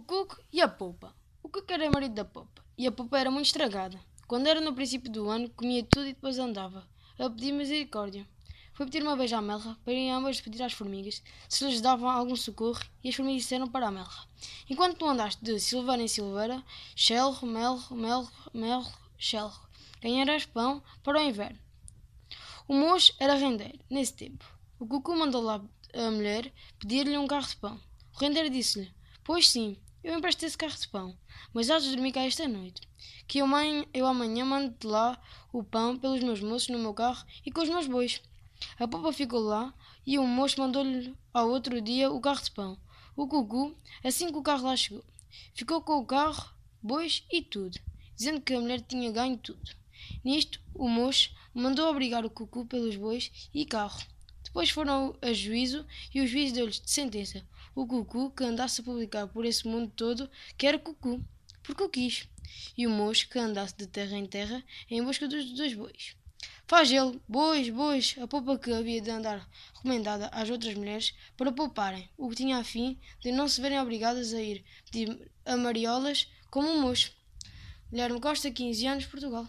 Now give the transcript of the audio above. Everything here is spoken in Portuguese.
O Cuco e a Popa. O Cuco era marido da Popa e a Popa era muito estragada. Quando era no princípio do ano, comia tudo e depois andava a pedir misericórdia. Foi pedir uma vez à Melra para irem ambas pedir às formigas se lhes davam algum socorro e as formigas disseram para a Melra: Enquanto tu andaste de silveira em silveira, chelro, melro, melro, melro, chelro, ganharás pão para o inverno. O moço era rendeiro, nesse tempo. O Cucu mandou lá a mulher pedir-lhe um carro de pão. O rendeiro disse-lhe: Pois sim, eu empresto esse carro de pão, mas há de dormir cá esta noite, que eu, mãe, eu amanhã mando-te lá o pão pelos meus moços no meu carro e com os meus bois. A popa ficou lá e o moço mandou-lhe ao outro dia o carro de pão. O Cucu, assim que o carro lá chegou, ficou com o carro, bois e tudo, dizendo que a mulher tinha ganho tudo. Nisto, o moço mandou obrigar o Cucu pelos bois e carro. Depois foram a juízo e o juiz deu-lhes de sentença o Cucu que andasse a publicar por esse mundo todo que era Cucu, porque o quis, e o moço que andasse de terra em terra em busca dos dois bois. Faz ele, bois, bois, a poupa que havia de andar recomendada às outras mulheres para pouparem, o que tinha a fim de não se verem obrigadas a ir pedir a mariolas como um moço. Guilherme Costa, 15 anos, Portugal.